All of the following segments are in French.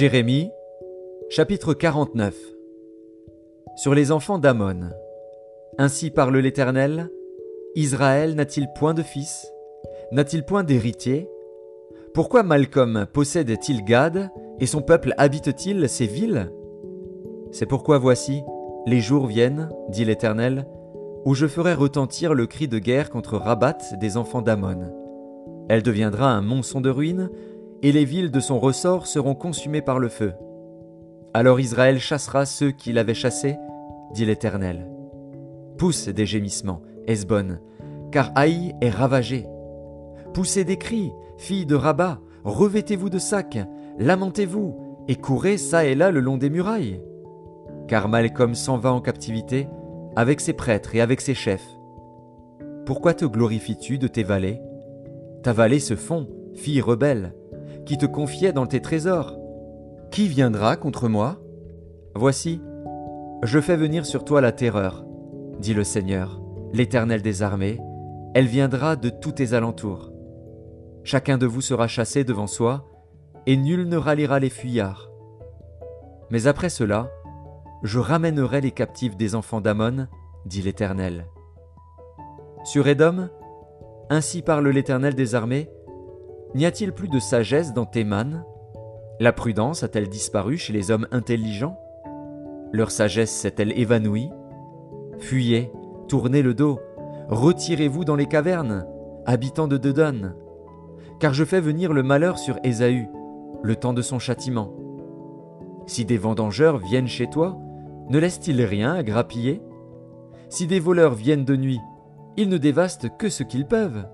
Jérémie, chapitre 49 Sur les enfants d'Amon. Ainsi parle l'Éternel Israël n'a-t-il point de fils N'a-t-il point d'héritier? Pourquoi Malcolm possède-t-il Gad et son peuple habite-t-il ces villes? C'est pourquoi voici, les jours viennent, dit l'Éternel, où je ferai retentir le cri de guerre contre Rabat des enfants d'Amon. Elle deviendra un monceau de ruines, et les villes de son ressort seront consumées par le feu. Alors Israël chassera ceux qui l'avaient chassé, dit l'Éternel. Pousse des gémissements, Esbon, car Haï est ravagé. Poussez des cris, filles de Rabat, revêtez-vous de sacs, lamentez-vous, et courez çà et là le long des murailles. Car Malcolm s'en va en captivité, avec ses prêtres et avec ses chefs. Pourquoi te glorifies-tu de tes vallées? Ta vallée se fond, fille rebelle, qui te confiait dans tes trésors. Qui viendra contre moi? Voici, je fais venir sur toi la terreur, dit le Seigneur, l'Éternel des armées, elle viendra de tous tes alentours. Chacun de vous sera chassé devant soi, et nul ne ralliera les fuyards. Mais après cela, je ramènerai les captifs des enfants d'Amon, dit l'Éternel. Sur Édom, ainsi parle l'Éternel des armées, N'y a-t-il plus de sagesse dans Théman La prudence a-t-elle disparu chez les hommes intelligents? Leur sagesse s'est-elle évanouie? Fuyez, tournez le dos, retirez-vous dans les cavernes, habitants de Dedon, car je fais venir le malheur sur Ésaü, le temps de son châtiment. Si des vendangeurs viennent chez toi, ne laissent-ils rien à grappiller? Si des voleurs viennent de nuit, ils ne dévastent que ce qu'ils peuvent.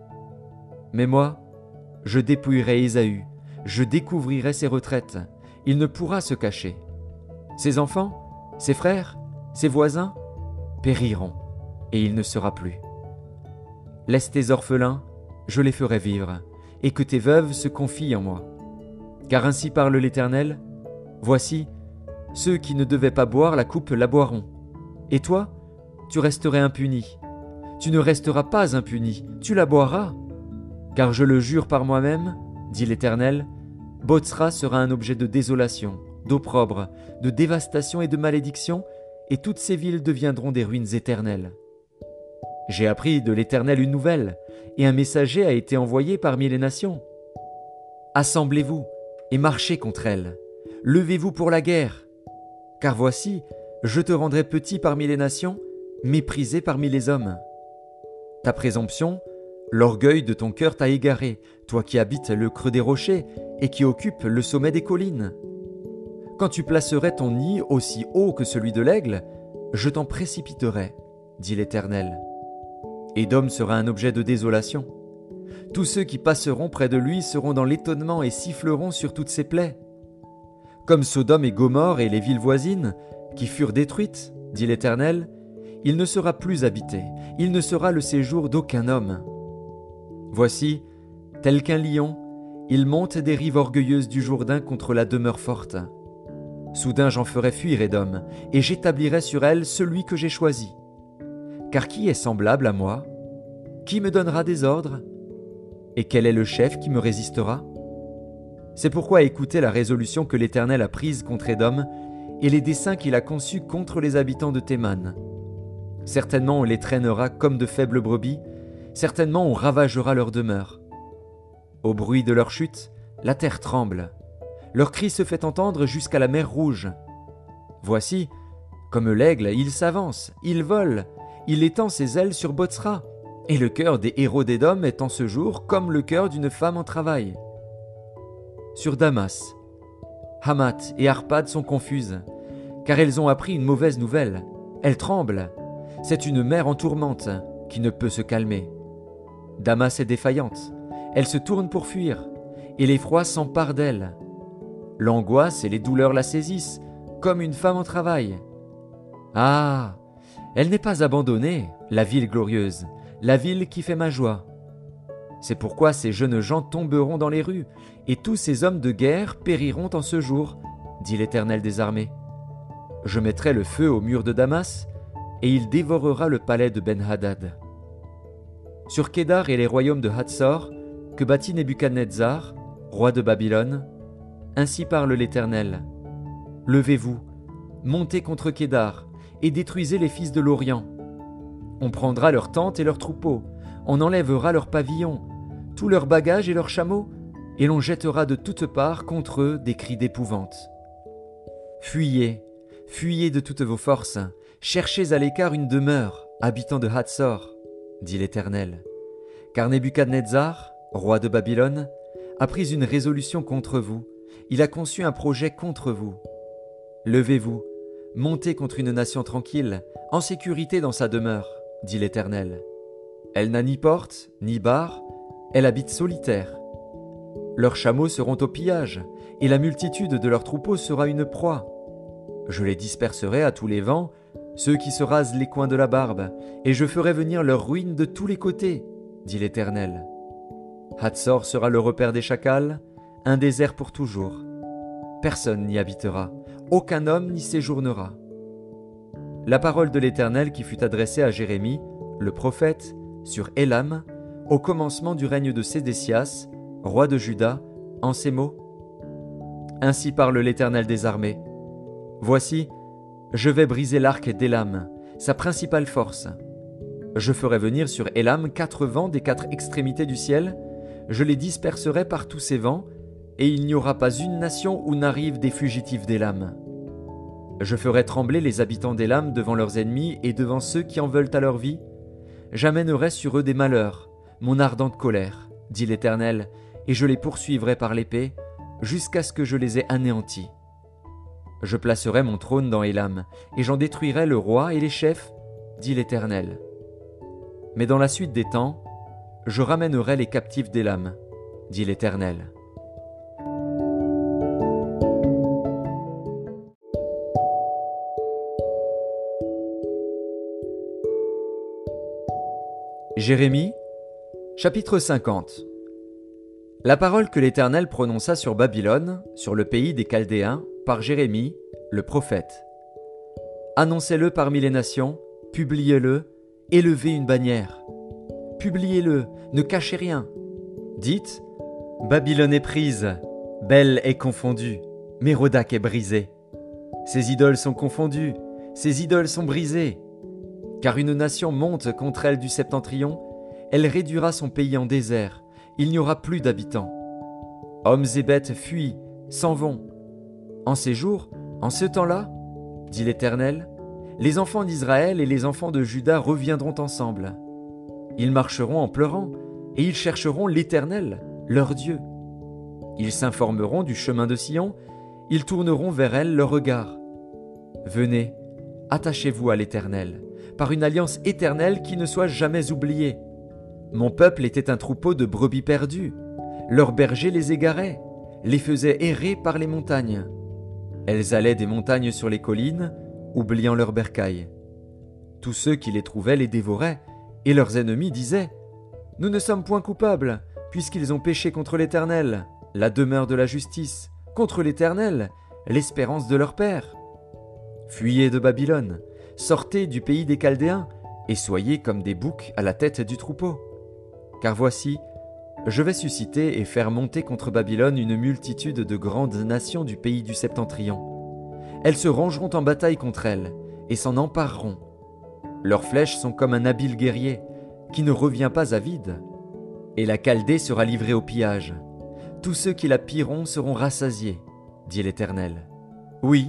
Mais moi, je dépouillerai Ésaü, je découvrirai ses retraites, il ne pourra se cacher. Ses enfants, ses frères, ses voisins périront, et il ne sera plus. Laisse tes orphelins, je les ferai vivre, et que tes veuves se confient en moi. Car ainsi parle l'Éternel, Voici, ceux qui ne devaient pas boire la coupe la boiront. Et toi, tu resterais impuni. Tu ne resteras pas impuni, tu la boiras. Car je le jure par moi-même, dit l'Éternel, Botsra sera un objet de désolation, d'opprobre, de dévastation et de malédiction, et toutes ces villes deviendront des ruines éternelles. J'ai appris de l'Éternel une nouvelle, et un messager a été envoyé parmi les nations. Assemblez-vous et marchez contre elles. Levez-vous pour la guerre. Car voici, je te rendrai petit parmi les nations, méprisé parmi les hommes. Ta présomption, L'orgueil de ton cœur t'a égaré, toi qui habites le creux des rochers et qui occupes le sommet des collines. Quand tu placerais ton nid aussi haut que celui de l'aigle, je t'en précipiterai, dit l'Éternel. Édom sera un objet de désolation. Tous ceux qui passeront près de lui seront dans l'étonnement et siffleront sur toutes ses plaies. Comme Sodome et Gomorre et les villes voisines, qui furent détruites, dit l'Éternel, il ne sera plus habité, il ne sera le séjour d'aucun homme. Voici, tel qu'un lion, il monte des rives orgueilleuses du Jourdain contre la demeure forte. Soudain j'en ferai fuir Édom, et j'établirai sur elle celui que j'ai choisi. Car qui est semblable à moi? Qui me donnera des ordres? Et quel est le chef qui me résistera? C'est pourquoi écoutez la résolution que l'Éternel a prise contre Édom, et les desseins qu'il a conçus contre les habitants de Théman. Certainement on les traînera comme de faibles brebis, certainement on ravagera leur demeure. Au bruit de leur chute, la terre tremble. Leur cri se fait entendre jusqu'à la mer Rouge. Voici, comme l'aigle, il s'avance, il vole, il étend ses ailes sur Botsra, et le cœur des héros d'Édom est en ce jour comme le cœur d'une femme en travail. Sur Damas, Hamath et Arpad sont confuses, car elles ont appris une mauvaise nouvelle. Elles tremblent. C'est une mer en tourmente qui ne peut se calmer. Damas est défaillante. Elle se tourne pour fuir, et l'effroi s'empare d'elle. L'angoisse et les douleurs la saisissent, comme une femme en travail. Ah Elle n'est pas abandonnée, la ville glorieuse, la ville qui fait ma joie. C'est pourquoi ces jeunes gens tomberont dans les rues, et tous ces hommes de guerre périront en ce jour, dit l'Éternel des armées. Je mettrai le feu au mur de Damas, et il dévorera le palais de Ben-Hadad sur Kédar et les royaumes de Hatzor, que bâtit Nebuchadnezzar, roi de Babylone, Ainsi parle l'Éternel. Levez-vous, montez contre Kédar, et détruisez les fils de l'Orient. On prendra leurs tentes et leurs troupeaux, on enlèvera leurs pavillons, tous leurs bagages et leurs chameaux, et l'on jettera de toutes parts contre eux des cris d'épouvante. Fuyez, fuyez de toutes vos forces, cherchez à l'écart une demeure, habitants de Hatzor, dit l'Éternel. Car Nebuchadnezzar, roi de Babylone, a pris une résolution contre vous, il a conçu un projet contre vous. Levez-vous, montez contre une nation tranquille, en sécurité dans sa demeure, dit l'Éternel. Elle n'a ni porte, ni barre, elle habite solitaire. Leurs chameaux seront au pillage, et la multitude de leurs troupeaux sera une proie. Je les disperserai à tous les vents, ceux qui se rasent les coins de la barbe, et je ferai venir leurs ruines de tous les côtés, dit l'Éternel. Hatzor sera le repère des chacals, un désert pour toujours. Personne n'y habitera, aucun homme n'y séjournera. La parole de l'Éternel qui fut adressée à Jérémie, le prophète, sur Élam, au commencement du règne de Sédécias, roi de Juda, en ces mots Ainsi parle l'Éternel des armées. Voici, je vais briser l'arc d'Élam, sa principale force. Je ferai venir sur Élam quatre vents des quatre extrémités du ciel, je les disperserai par tous ces vents, et il n'y aura pas une nation où n'arrivent des fugitifs d'Élam. Je ferai trembler les habitants d'Élam devant leurs ennemis et devant ceux qui en veulent à leur vie. J'amènerai sur eux des malheurs, mon ardente colère, dit l'Éternel, et je les poursuivrai par l'épée, jusqu'à ce que je les ai anéantis. Je placerai mon trône dans Élam, et j'en détruirai le roi et les chefs, dit l'Éternel. Mais dans la suite des temps, je ramènerai les captifs d'Élam, dit l'Éternel. Jérémie, chapitre 50 La parole que l'Éternel prononça sur Babylone, sur le pays des Chaldéens, par Jérémie, le prophète. Annoncez-le parmi les nations, publiez-le, élevez une bannière publiez-le, ne cachez rien. Dites Babylone est prise, Belle est confondue, Mérodac est brisé. Ses idoles sont confondues, ses idoles sont brisées. Car une nation monte contre elle du septentrion, elle réduira son pays en désert, il n'y aura plus d'habitants. Hommes et bêtes fuient, s'en vont. En ces jours, en ce temps-là, dit l'Éternel, les enfants d'Israël et les enfants de Juda reviendront ensemble. Ils marcheront en pleurant, et ils chercheront l'Éternel, leur Dieu. Ils s'informeront du chemin de Sion, ils tourneront vers elle leur regard. Venez, attachez-vous à l'Éternel, par une alliance éternelle qui ne soit jamais oubliée. Mon peuple était un troupeau de brebis perdues, leurs bergers les égaraient, les faisaient errer par les montagnes. Elles allaient des montagnes sur les collines, oubliant leurs bercailles. Tous ceux qui les trouvaient les dévoraient, et leurs ennemis disaient Nous ne sommes point coupables, puisqu'ils ont péché contre l'Éternel, la demeure de la justice, contre l'Éternel, l'espérance de leur Père. Fuyez de Babylone, sortez du pays des Chaldéens, et soyez comme des boucs à la tête du troupeau. Car voici, je vais susciter et faire monter contre Babylone une multitude de grandes nations du pays du septentrion. Elles se rangeront en bataille contre elle, et s'en empareront. Leurs flèches sont comme un habile guerrier, qui ne revient pas à vide. Et la Chaldée sera livrée au pillage. Tous ceux qui la pilleront seront rassasiés, dit l'Éternel. Oui,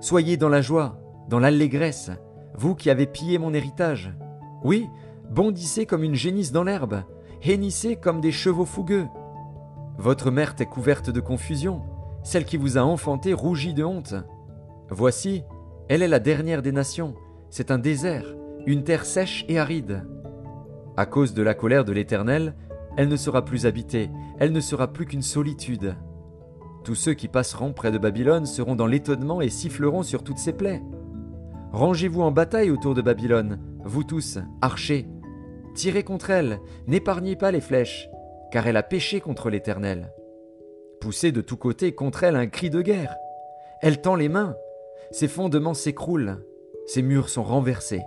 soyez dans la joie, dans l'allégresse, vous qui avez pillé mon héritage. Oui, bondissez comme une génisse dans l'herbe, hennissez comme des chevaux fougueux. Votre mère est couverte de confusion, celle qui vous a enfanté rougit de honte. Voici, elle est la dernière des nations, c'est un désert, une terre sèche et aride. À cause de la colère de l'Éternel, elle ne sera plus habitée, elle ne sera plus qu'une solitude. Tous ceux qui passeront près de Babylone seront dans l'étonnement et siffleront sur toutes ses plaies. Rangez-vous en bataille autour de Babylone, vous tous, archers. Tirez contre elle, n'épargnez pas les flèches, car elle a péché contre l'Éternel. Poussez de tous côtés contre elle un cri de guerre. Elle tend les mains, ses fondements s'écroulent, ses murs sont renversés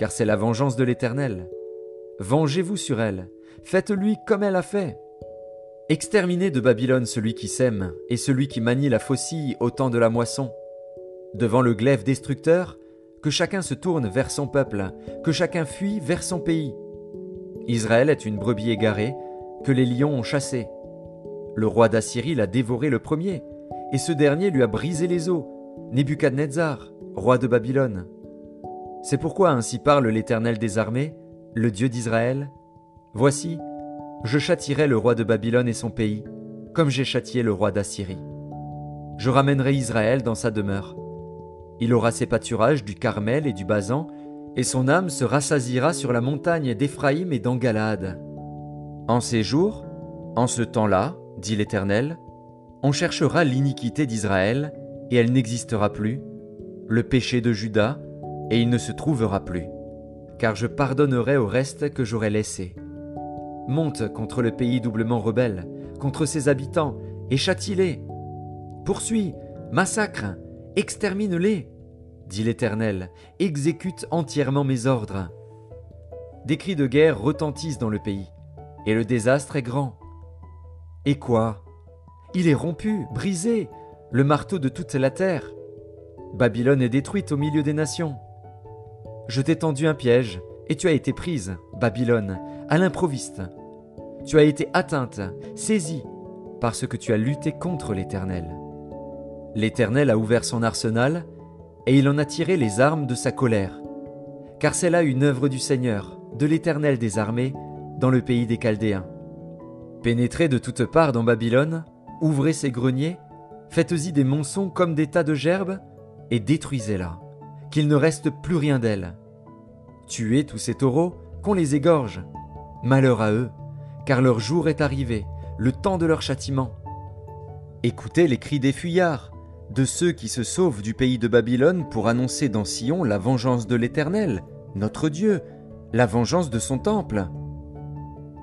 car c'est la vengeance de l'Éternel. Vengez-vous sur elle, faites-lui comme elle a fait. Exterminez de Babylone celui qui sème et celui qui manie la faucille au temps de la moisson. Devant le glaive destructeur, que chacun se tourne vers son peuple, que chacun fuit vers son pays. Israël est une brebis égarée, que les lions ont chassée. Le roi d'Assyrie l'a dévoré le premier, et ce dernier lui a brisé les os, Nebuchadnezzar, roi de Babylone. C'est pourquoi ainsi parle l'Éternel des armées, le Dieu d'Israël. Voici, je châtirai le roi de Babylone et son pays, comme j'ai châtié le roi d'Assyrie. Je ramènerai Israël dans sa demeure. Il aura ses pâturages du Carmel et du Basan, et son âme se rassasira sur la montagne d'Éphraïm et d'Angalade. En ces jours, en ce temps-là, dit l'Éternel, on cherchera l'iniquité d'Israël, et elle n'existera plus, le péché de Juda, et il ne se trouvera plus, car je pardonnerai au reste que j'aurai laissé monte contre le pays doublement rebelle, contre ses habitants, et châtie-les. Poursuis, massacre, extermine-les, dit l'Éternel, exécute entièrement mes ordres. Des cris de guerre retentissent dans le pays, et le désastre est grand. Et quoi? Il est rompu, brisé, le marteau de toute la terre. Babylone est détruite au milieu des nations. Je t'ai tendu un piège, et tu as été prise, Babylone, à l'improviste. Tu as été atteinte, saisie, parce que tu as lutté contre l'Éternel. L'Éternel a ouvert son arsenal, et il en a tiré les armes de sa colère. Car c'est là une œuvre du Seigneur, de l'Éternel des armées, dans le pays des Chaldéens. Pénétrez de toutes parts dans Babylone, ouvrez ses greniers, faites-y des monçons comme des tas de gerbes, et détruisez-la, qu'il ne reste plus rien d'elle. Tuez tous ces taureaux, qu'on les égorge. Malheur à eux, car leur jour est arrivé, le temps de leur châtiment. Écoutez les cris des fuyards, de ceux qui se sauvent du pays de Babylone pour annoncer dans Sion la vengeance de l'Éternel, notre Dieu, la vengeance de son temple.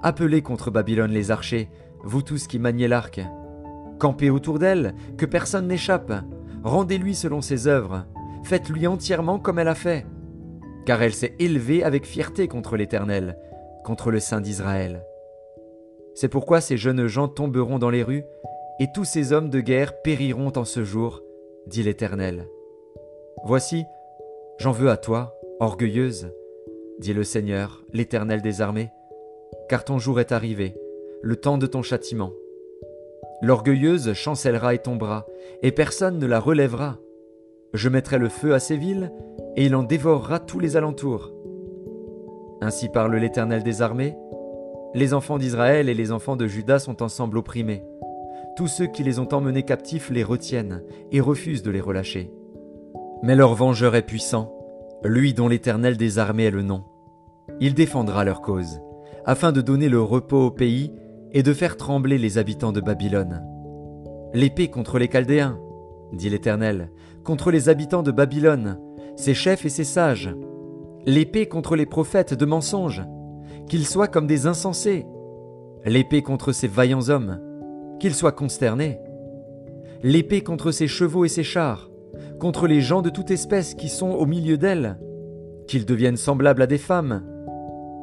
Appelez contre Babylone les archers, vous tous qui maniez l'arc. Campez autour d'elle, que personne n'échappe. Rendez-lui selon ses œuvres. Faites-lui entièrement comme elle a fait. Car elle s'est élevée avec fierté contre l'Éternel, contre le Saint d'Israël. C'est pourquoi ces jeunes gens tomberont dans les rues, et tous ces hommes de guerre périront en ce jour, dit l'Éternel. Voici, j'en veux à toi, orgueilleuse, dit le Seigneur, l'Éternel des armées, car ton jour est arrivé, le temps de ton châtiment. L'orgueilleuse chancellera et tombera, et personne ne la relèvera. Je mettrai le feu à ces villes, et il en dévorera tous les alentours. Ainsi parle l'Éternel des armées, les enfants d'Israël et les enfants de Juda sont ensemble opprimés. Tous ceux qui les ont emmenés captifs les retiennent et refusent de les relâcher. Mais leur vengeur est puissant, lui dont l'Éternel des armées est le nom. Il défendra leur cause, afin de donner le repos au pays et de faire trembler les habitants de Babylone. L'épée contre les Chaldéens, dit l'Éternel, contre les habitants de Babylone, ses chefs et ses sages. L'épée contre les prophètes de mensonges, qu'ils soient comme des insensés. L'épée contre ces vaillants hommes, qu'ils soient consternés. L'épée contre ces chevaux et ces chars, contre les gens de toute espèce qui sont au milieu d'elles, qu'ils deviennent semblables à des femmes.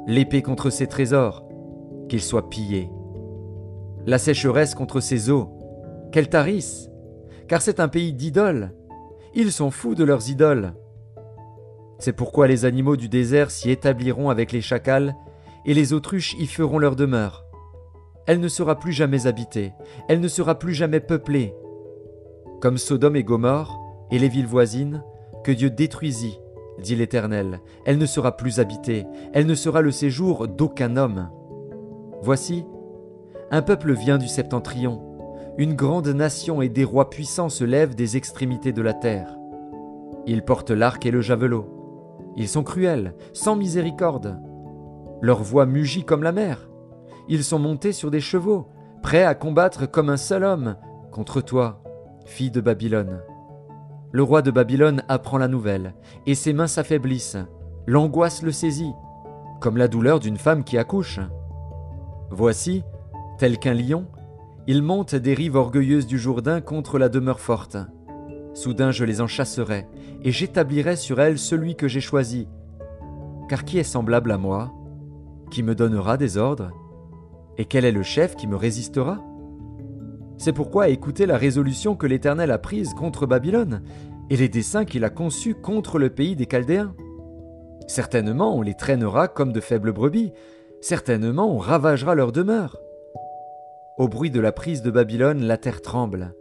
L'épée contre ces trésors, qu'ils soient pillés. La sécheresse contre ces eaux, qu'elles tarissent, car c'est un pays d'idoles. Ils sont fous de leurs idoles. C'est pourquoi les animaux du désert s'y établiront avec les chacals et les autruches y feront leur demeure. Elle ne sera plus jamais habitée, elle ne sera plus jamais peuplée. Comme Sodome et Gomorre, et les villes voisines, que Dieu détruisit, dit l'Éternel, elle ne sera plus habitée, elle ne sera le séjour d'aucun homme. Voici, un peuple vient du septentrion, une grande nation et des rois puissants se lèvent des extrémités de la terre. Ils portent l'arc et le javelot. Ils sont cruels, sans miséricorde. Leur voix mugit comme la mer. Ils sont montés sur des chevaux, prêts à combattre comme un seul homme contre toi, fille de Babylone. Le roi de Babylone apprend la nouvelle, et ses mains s'affaiblissent. L'angoisse le saisit, comme la douleur d'une femme qui accouche. Voici, tel qu'un lion, il monte des rives orgueilleuses du Jourdain contre la demeure forte. Soudain je les en chasserai, et j'établirai sur elles celui que j'ai choisi. Car qui est semblable à moi qui me donnera des ordres Et quel est le chef qui me résistera? C'est pourquoi écoutez la résolution que l'Éternel a prise contre Babylone, et les desseins qu'il a conçus contre le pays des Chaldéens. Certainement on les traînera comme de faibles brebis, certainement on ravagera leur demeure. Au bruit de la prise de Babylone, la terre tremble,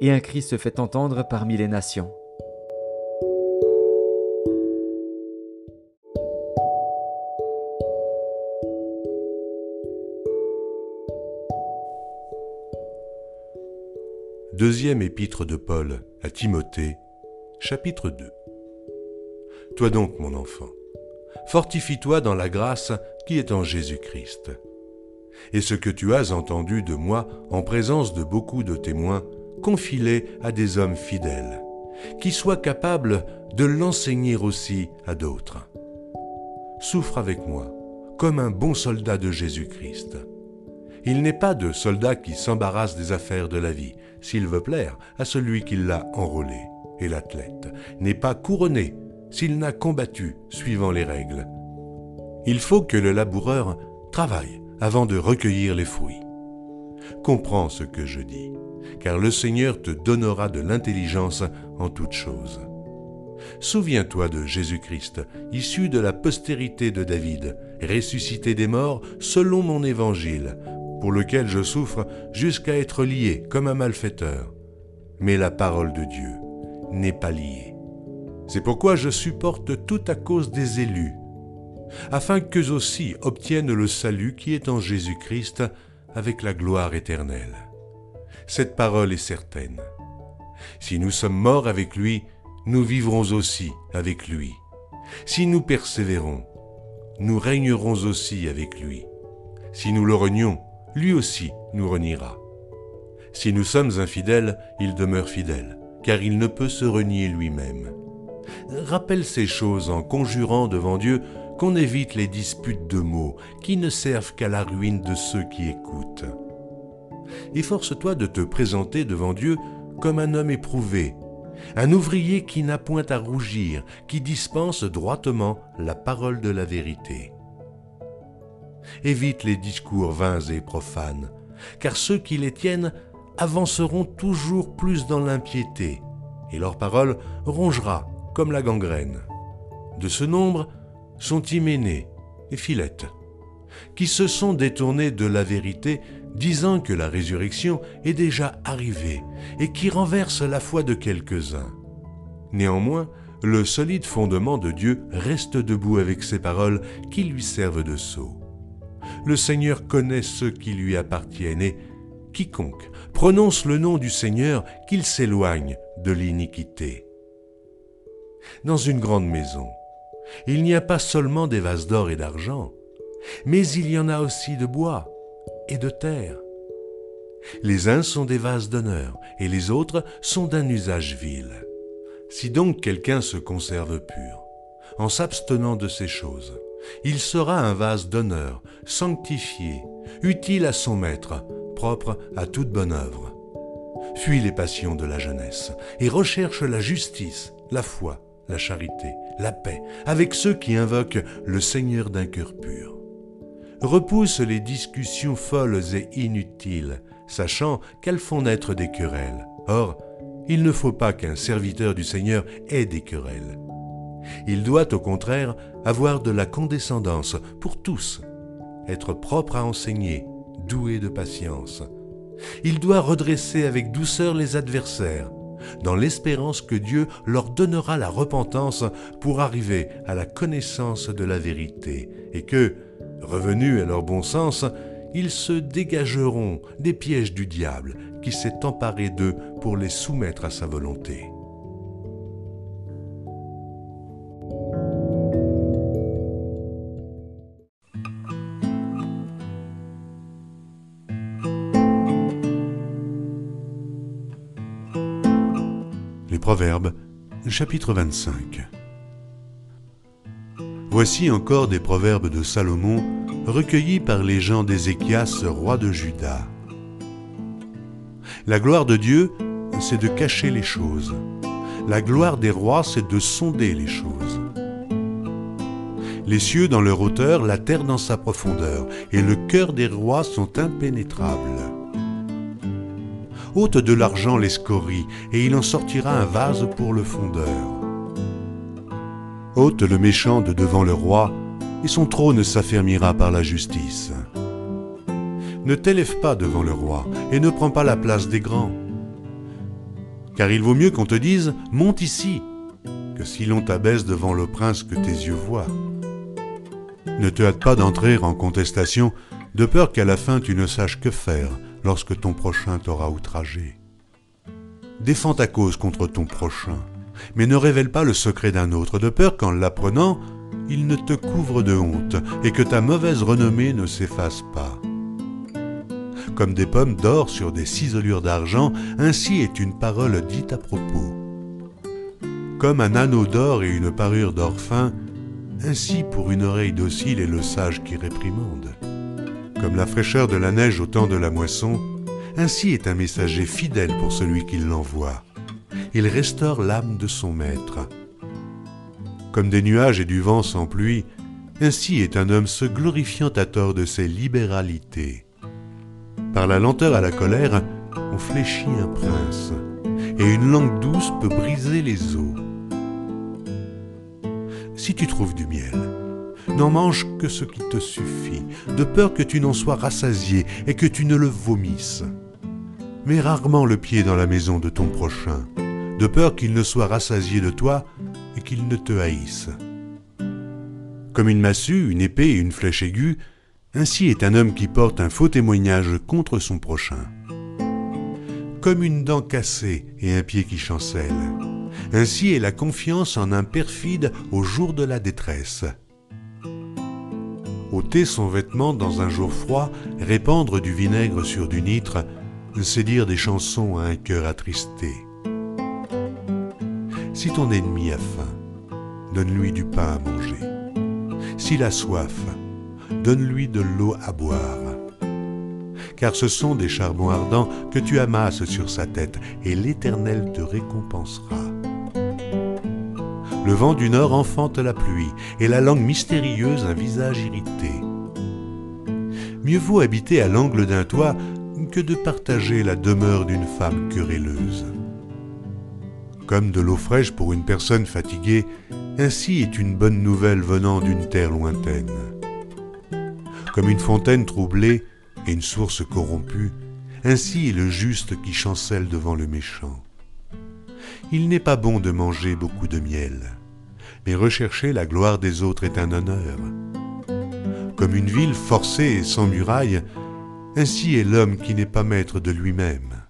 et un cri se fait entendre parmi les nations. Deuxième épître de Paul à Timothée, chapitre 2. Toi donc, mon enfant, fortifie-toi dans la grâce qui est en Jésus-Christ. Et ce que tu as entendu de moi en présence de beaucoup de témoins, confie-les à des hommes fidèles, qui soient capables de l'enseigner aussi à d'autres. Souffre avec moi, comme un bon soldat de Jésus-Christ. Il n'est pas de soldat qui s'embarrasse des affaires de la vie, s'il veut plaire à celui qui l'a enrôlé. Et l'athlète n'est pas couronné s'il n'a combattu suivant les règles. Il faut que le laboureur travaille avant de recueillir les fruits. Comprends ce que je dis, car le Seigneur te donnera de l'intelligence en toutes choses. Souviens-toi de Jésus-Christ, issu de la postérité de David, ressuscité des morts selon mon évangile, pour lequel je souffre jusqu'à être lié comme un malfaiteur. Mais la parole de Dieu n'est pas liée. C'est pourquoi je supporte tout à cause des élus, afin qu'eux aussi obtiennent le salut qui est en Jésus-Christ avec la gloire éternelle. Cette parole est certaine. Si nous sommes morts avec lui, nous vivrons aussi avec lui. Si nous persévérons, nous régnerons aussi avec lui. Si nous le renions, lui aussi nous reniera. Si nous sommes infidèles, il demeure fidèle, car il ne peut se renier lui-même. Rappelle ces choses en conjurant devant Dieu qu'on évite les disputes de mots qui ne servent qu'à la ruine de ceux qui écoutent. Efforce-toi de te présenter devant Dieu comme un homme éprouvé, un ouvrier qui n'a point à rougir, qui dispense droitement la parole de la vérité. Évite les discours vains et profanes, car ceux qui les tiennent avanceront toujours plus dans l'impiété, et leur parole rongera comme la gangrène. De ce nombre sont Hyménée et Philette, qui se sont détournés de la vérité, disant que la résurrection est déjà arrivée, et qui renversent la foi de quelques-uns. Néanmoins, le solide fondement de Dieu reste debout avec ses paroles qui lui servent de sceau le Seigneur connaît ceux qui lui appartiennent et quiconque prononce le nom du Seigneur, qu'il s'éloigne de l'iniquité. Dans une grande maison, il n'y a pas seulement des vases d'or et d'argent, mais il y en a aussi de bois et de terre. Les uns sont des vases d'honneur et les autres sont d'un usage vil. Si donc quelqu'un se conserve pur, en s'abstenant de ces choses, il sera un vase d'honneur, sanctifié, utile à son maître, propre à toute bonne œuvre. Fuis les passions de la jeunesse et recherche la justice, la foi, la charité, la paix, avec ceux qui invoquent le Seigneur d'un cœur pur. Repousse les discussions folles et inutiles, sachant qu'elles font naître des querelles. Or, il ne faut pas qu'un serviteur du Seigneur ait des querelles. Il doit au contraire avoir de la condescendance pour tous, être propre à enseigner, doué de patience. Il doit redresser avec douceur les adversaires, dans l'espérance que Dieu leur donnera la repentance pour arriver à la connaissance de la vérité, et que, revenus à leur bon sens, ils se dégageront des pièges du diable qui s'est emparé d'eux pour les soumettre à sa volonté. Chapitre 25. Voici encore des proverbes de Salomon recueillis par les gens d'Ézéchias, roi de Juda. La gloire de Dieu, c'est de cacher les choses. La gloire des rois, c'est de sonder les choses. Les cieux dans leur hauteur, la terre dans sa profondeur, et le cœur des rois sont impénétrables. Ôte de l'argent les scories, et il en sortira un vase pour le fondeur. ôte le méchant de devant le roi, et son trône s'affermira par la justice. Ne t'élève pas devant le roi, et ne prends pas la place des grands. Car il vaut mieux qu'on te dise Monte ici, que si l'on t'abaisse devant le prince que tes yeux voient. Ne te hâte pas d'entrer en contestation, de peur qu'à la fin tu ne saches que faire lorsque ton prochain t'aura outragé. Défends ta cause contre ton prochain, mais ne révèle pas le secret d'un autre, de peur qu'en l'apprenant, il ne te couvre de honte et que ta mauvaise renommée ne s'efface pas. Comme des pommes d'or sur des ciselures d'argent, ainsi est une parole dite à propos. Comme un anneau d'or et une parure d'or fin, ainsi pour une oreille docile est le sage qui réprimande. Comme la fraîcheur de la neige au temps de la moisson, ainsi est un messager fidèle pour celui qui l'envoie. Il restaure l'âme de son maître. Comme des nuages et du vent sans pluie, ainsi est un homme se glorifiant à tort de ses libéralités. Par la lenteur à la colère, on fléchit un prince, et une langue douce peut briser les os. Si tu trouves du miel, n'en mange que ce qui te suffit, de peur que tu n'en sois rassasié et que tu ne le vomisses. Mets rarement le pied dans la maison de ton prochain, de peur qu'il ne soit rassasié de toi et qu'il ne te haïsse. Comme une massue, une épée et une flèche aiguë, ainsi est un homme qui porte un faux témoignage contre son prochain. Comme une dent cassée et un pied qui chancelle, ainsi est la confiance en un perfide au jour de la détresse. Ôter son vêtement dans un jour froid, répandre du vinaigre sur du nitre, c'est dire des chansons à un cœur attristé. Si ton ennemi a faim, donne-lui du pain à manger. S'il a soif, donne-lui de l'eau à boire. Car ce sont des charbons ardents que tu amasses sur sa tête, et l'Éternel te récompensera. Le vent du nord enfante la pluie, et la langue mystérieuse un visage irrité. Mieux vaut habiter à l'angle d'un toit que de partager la demeure d'une femme querelleuse. Comme de l'eau fraîche pour une personne fatiguée, ainsi est une bonne nouvelle venant d'une terre lointaine. Comme une fontaine troublée et une source corrompue, ainsi est le juste qui chancelle devant le méchant. Il n'est pas bon de manger beaucoup de miel, mais rechercher la gloire des autres est un honneur. Comme une ville forcée et sans muraille, ainsi est l'homme qui n'est pas maître de lui-même.